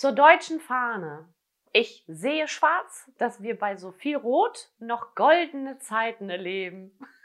Zur deutschen Fahne. Ich sehe schwarz, dass wir bei so viel Rot noch goldene Zeiten erleben.